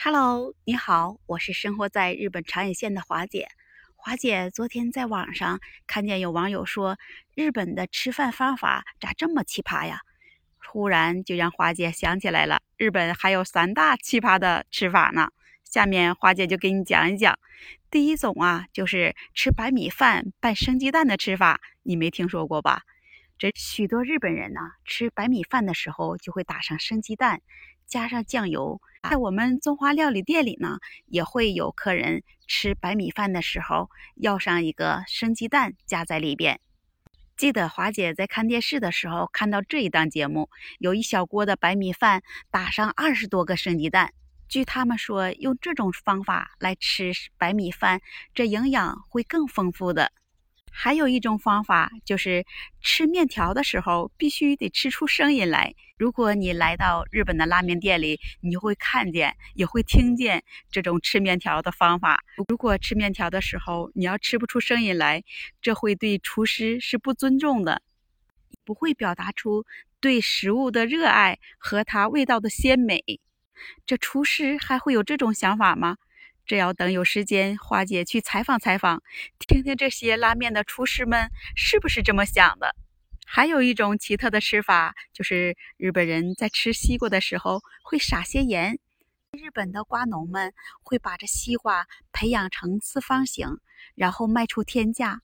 Hello，你好，我是生活在日本长野县的华姐。华姐昨天在网上看见有网友说，日本的吃饭方法咋这么奇葩呀？忽然就让华姐想起来了，日本还有三大奇葩的吃法呢。下面华姐就给你讲一讲。第一种啊，就是吃白米饭拌生鸡蛋的吃法，你没听说过吧？这许多日本人呢，吃白米饭的时候就会打上生鸡蛋。加上酱油，在我们中华料理店里呢，也会有客人吃白米饭的时候要上一个生鸡蛋加在里边。记得华姐在看电视的时候看到这一档节目，有一小锅的白米饭打上二十多个生鸡蛋。据他们说，用这种方法来吃白米饭，这营养会更丰富的。还有一种方法，就是吃面条的时候必须得吃出声音来。如果你来到日本的拉面店里，你会看见，也会听见这种吃面条的方法。如果吃面条的时候你要吃不出声音来，这会对厨师是不尊重的，不会表达出对食物的热爱和它味道的鲜美。这厨师还会有这种想法吗？这要等有时间，花姐去采访采访，听听这些拉面的厨师们是不是这么想的。还有一种奇特的吃法，就是日本人在吃西瓜的时候会撒些盐。日本的瓜农们会把这西瓜培养成四方形，然后卖出天价。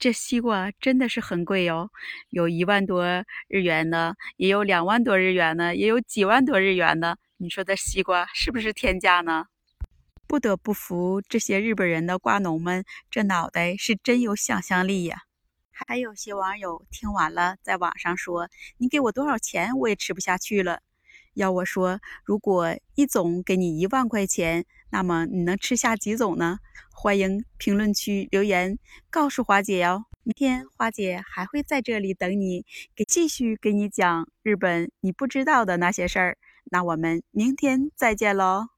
这西瓜真的是很贵哟，有一万多日元的，也有两万多日元的，也有几万多日元的。你说这西瓜是不是天价呢？不得不服这些日本人的瓜农们，这脑袋是真有想象力呀！还有些网友听完了，在网上说：“你给我多少钱，我也吃不下去了。”要我说，如果一种给你一万块钱，那么你能吃下几种呢？欢迎评论区留言告诉花姐哟。明天花姐还会在这里等你，给继续给你讲日本你不知道的那些事儿。那我们明天再见喽！